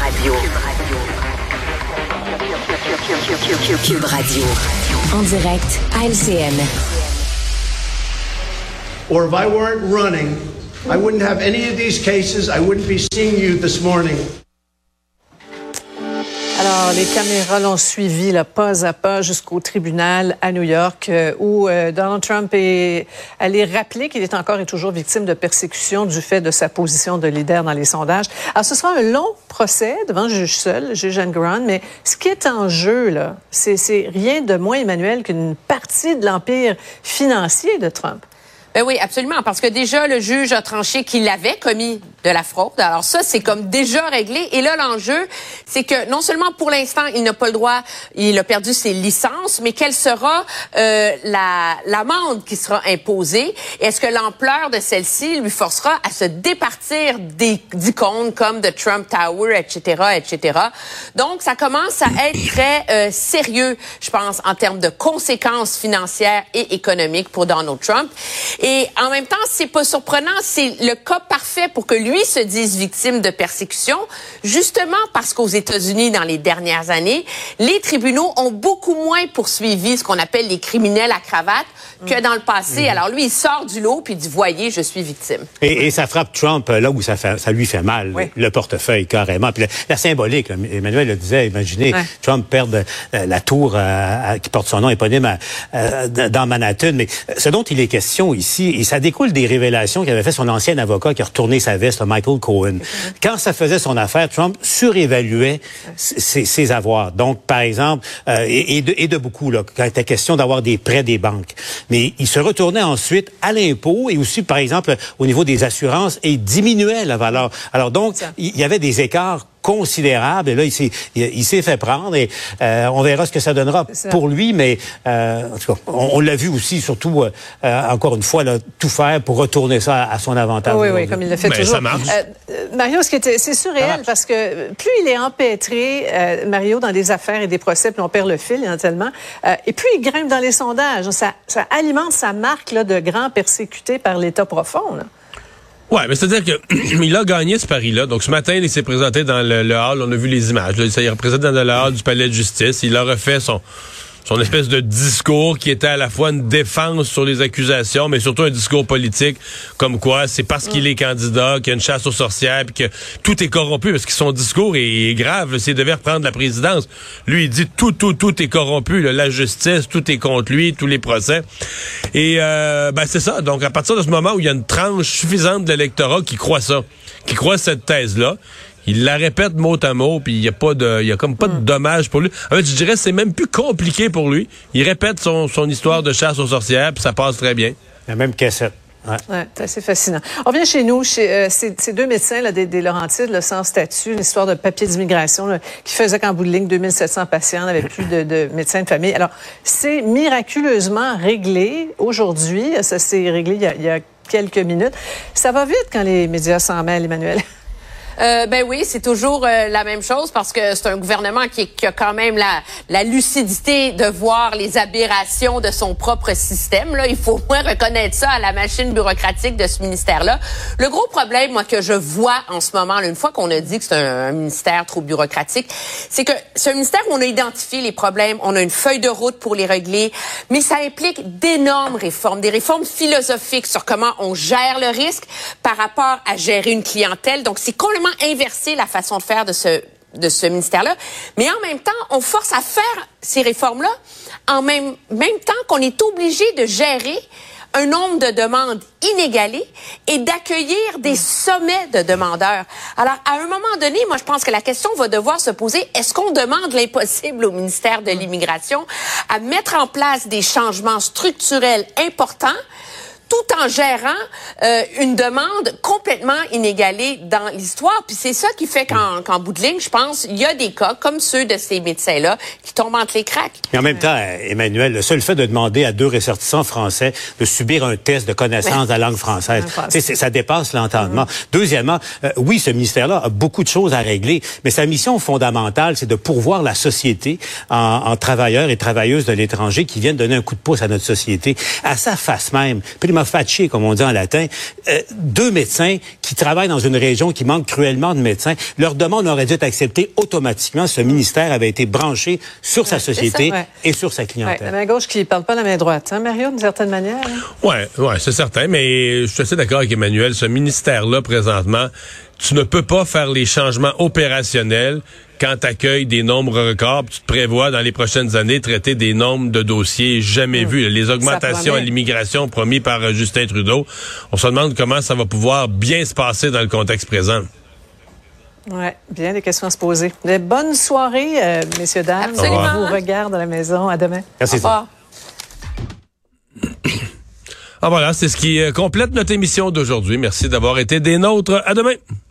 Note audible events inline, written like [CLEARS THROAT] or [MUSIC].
Radio. Cube Radio. En direct à LCN. Or if I weren't running, I wouldn't have any of these cases. I wouldn't be seeing you this morning. Alors, les caméras l'ont suivi là, pas à pas jusqu'au tribunal à New York euh, où euh, Donald Trump est allé rappeler qu'il est encore et toujours victime de persécution du fait de sa position de leader dans les sondages. Alors, ce sera un long procès devant le juge seul, le juge Grant, mais ce qui est en jeu, là, c'est rien de moins, Emmanuel, qu'une partie de l'empire financier de Trump. Ben oui, absolument, parce que déjà le juge a tranché qu'il avait commis de la fraude. Alors ça, c'est comme déjà réglé. Et là, l'enjeu, c'est que non seulement pour l'instant, il n'a pas le droit, il a perdu ses licences, mais quelle sera euh, la l'amende qui sera imposée? Est-ce que l'ampleur de celle-ci lui forcera à se départir des d'icônes comme The Trump Tower, etc., etc. Donc, ça commence à être très euh, sérieux, je pense, en termes de conséquences financières et économiques pour Donald Trump. Et en même temps, c'est pas surprenant, c'est le cas parfait pour que lui se dise victime de persécution, justement parce qu'aux États-Unis, dans les dernières années, les tribunaux ont beaucoup moins poursuivi ce qu'on appelle les criminels à cravate que dans le passé. Alors lui, il sort du lot puis il dit voyez, je suis victime. Et, ça frappe Trump là où ça, fait, ça lui fait mal, le portefeuille carrément. Puis la, symbolique, Emmanuel le disait, imaginez Trump perdre euh, la tour euh, qui porte son nom éponyme euh, dans Manhattan. Mais ce dont il est question ici et ça découle des révélations qu'avait fait son ancien avocat qui a retourné sa veste, Michael Cohen. Quand ça faisait son affaire, Trump surévaluait ses, avoirs. Donc, par exemple, euh, et, de, et, de, beaucoup, là, quand il était question d'avoir des prêts des banques. Mais il se retournait ensuite à l'impôt et aussi, par exemple, au niveau des assurances et diminuait la valeur. Alors donc, il y avait des écarts considérable. Et là, il s'est, il, s'est fait prendre et euh, on verra ce que ça donnera pour lui. Mais euh, en tout cas, on, l'a vu aussi, surtout, euh, encore une fois, là, tout faire pour retourner ça à, son avantage. Oui, oui, comme il le fait toujours. Ça marche. Mario, ce qui était, c'est surréel parce que plus il est empêtré, Mario, dans des affaires et des procès, puis on perd le fil, tellement. et plus il grimpe dans les sondages. Ça, ça alimente sa marque là, de grand persécuté par l'État profond. Là. Ouais, mais c'est-à-dire que [CLEARS THROAT] il a gagné ce pari-là. Donc ce matin, il s'est présenté dans le, hall. On a vu les images. Là, il représente dans le hall du palais de justice. Il a refait son son espèce de discours qui était à la fois une défense sur les accusations, mais surtout un discours politique, comme quoi c'est parce qu'il est candidat qu'il y a une chasse aux sorcières, puis que tout est corrompu, parce que son discours est, grave. S'il devait reprendre la présidence, lui, il dit tout, tout, tout est corrompu. la justice, tout est contre lui, tous les procès. Et euh, ben c'est ça. Donc à partir de ce moment où il y a une tranche suffisante de l'électorat qui croit ça, qui croit cette thèse-là, il la répète mot à mot, puis il y a pas de, il y a comme pas de hmm. dommage pour lui. En fait, je dirais c'est même plus compliqué pour lui. Il répète son, son histoire de chasse aux sorcières, puis ça passe très bien. La même cassette. Ouais. ouais c'est assez fascinant. On vient chez nous, chez euh, ces, deux médecins là, des, des Laurentides, là, sans statut, l'histoire de papier d'immigration, qui faisait qu'en bout de ligne, 2700 patients, n'avaient plus de, de, médecins de famille. Alors, c'est miraculeusement réglé aujourd'hui. Ça s'est réglé il y, a, il y, a, quelques minutes. Ça va vite quand les médias s'en mêlent, Emmanuel. Euh, ben oui, c'est toujours euh, la même chose parce que c'est un gouvernement qui, a quand même la, lucidité de voir les aberrations de son propre système. Là, il faut au moins reconnaître ça à la machine bureaucratique de ce ministère-là. Le gros problème, moi, que je vois en ce moment, une fois qu'on a dit que c'est un, ministère trop bureaucratique, c'est que c'est un ministère où on a identifié les problèmes, on a une feuille de route pour les régler, mais ça implique d'énormes réformes, des réformes philosophiques sur comment on gère le risque par rapport à gérer une clientèle. Donc, c'est complètement inverser la façon de faire de ce de ce ministère-là. Mais en même temps, on force à faire ces réformes-là en même, même temps qu'on est obligé de gérer un nombre de demandes inégalées et d'accueillir des sommets de demandeurs. Alors, à un moment donné, moi, je pense que la question va devoir se poser, est-ce qu'on demande l'impossible au ministère de l'Immigration à mettre en place des changements structurels importants tout en gérant euh, une demande complètement inégalée dans l'histoire. Puis c'est ça qui fait qu'en bout de ligne, je pense, il y a des cas comme ceux de ces médecins-là qui tombent entre les craques. Mais en même temps, Emmanuel, le seul fait de demander à deux ressortissants français de subir un test de connaissance de la langue française, ça dépasse l'entendement. Mm-hmm. Deuxièmement, euh, oui, ce ministère-là a beaucoup de choses à régler, mais sa mission fondamentale, c'est de pourvoir la société en, en, travailleurs et travailleuses de l'étranger qui viennent donner un coup de pouce à notre société, à sa face même. Puis prima facie, comme on dit en latin, euh, deux médecins qui travaillent dans une région qui manque cruellement de médecins. Leur demande aurait dû être acceptée automatiquement. Ce ministère avait été branché sur sa société et sur sa clientèle. Ouais, la main gauche qui parle pas la main droite, hein, Mario, d'une certaine manière. Hein? Ouais, ouais, c'est certain. Mais je suis assez d'accord avec Emmanuel. Ce ministère-là, présentement, tu ne peux pas faire les changements opérationnels quand tu accueilles des nombres records, tu te prévois dans les prochaines années traiter des nombres de dossiers jamais hmm. vus. Les augmentations à l'immigration promis par euh, Justin Trudeau, on se demande comment ça va pouvoir bien se passer dans le contexte présent. Oui, bien des questions à se poser. De bonnes soirées, euh, messieurs, dames. Absolument. vous regarde à la maison. À demain. Merci. Au Ah voilà, c'est ce qui euh, complète notre émission d'aujourd'hui. Merci d'avoir été des nôtres. À demain.